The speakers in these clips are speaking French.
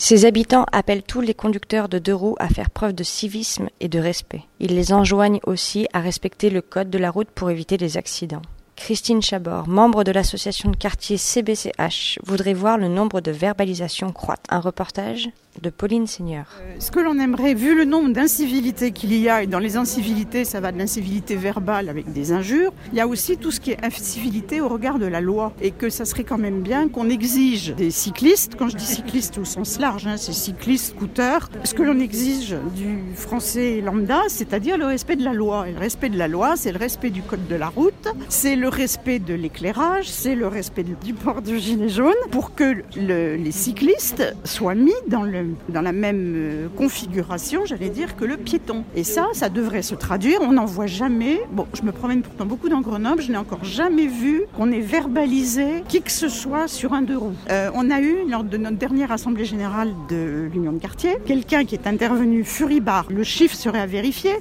Ses habitants appellent tous les conducteurs de deux roues à faire preuve de civisme et de respect. Ils les enjoignent aussi à respecter le code de la route pour éviter les accidents. Christine Chabor, membre de l'association de quartier CBCH, voudrait voir le nombre de verbalisations croître. Un reportage de Pauline Seigneur. Ce que l'on aimerait, vu le nombre d'incivilités qu'il y a, et dans les incivilités, ça va de l'incivilité verbale avec des injures, il y a aussi tout ce qui est incivilité au regard de la loi. Et que ça serait quand même bien qu'on exige des cyclistes, quand je dis cyclistes au sens large, hein, c'est cyclistes, scooters, ce que l'on exige du français lambda, c'est-à-dire le respect de la loi. Et le respect de la loi, c'est le respect du code de la route, c'est le respect de l'éclairage, c'est le respect du port de gilet jaune, pour que le- les cyclistes soient mis dans le la même euh, configuration, j'allais dire, que le piéton. Et ça, ça devrait se traduire. On n'en voit jamais. Bon, je me promène pourtant beaucoup dans Grenoble. Je n'ai encore jamais vu qu'on ait verbalisé qui que ce soit sur un deux roues. Euh, on a eu, lors de notre dernière assemblée générale de l'Union de quartier, quelqu'un qui est intervenu furibard. Le chiffre serait à vérifier,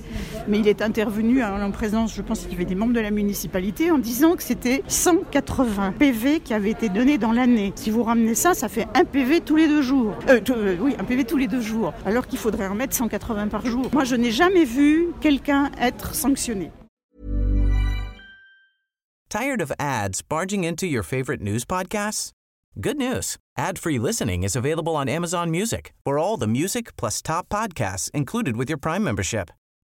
mais il est intervenu en, en présence, je pense qu'il y avait des membres de la municipalité, en disant que c'était 180 PV qui avaient été donnés dans l'année. Si vous ramenez ça, ça fait un PV tous les deux jours. Euh, euh, oui, un PV tous les deux jours, alors qu'il faudrait en mettre 180 par jour. Moi, je n'ai jamais vu quelqu'un être sanctionné. Tired of ads barging into your favorite news podcasts? Good news. Ad-free listening is available on Amazon Music for all the music plus top podcasts included with your Prime membership.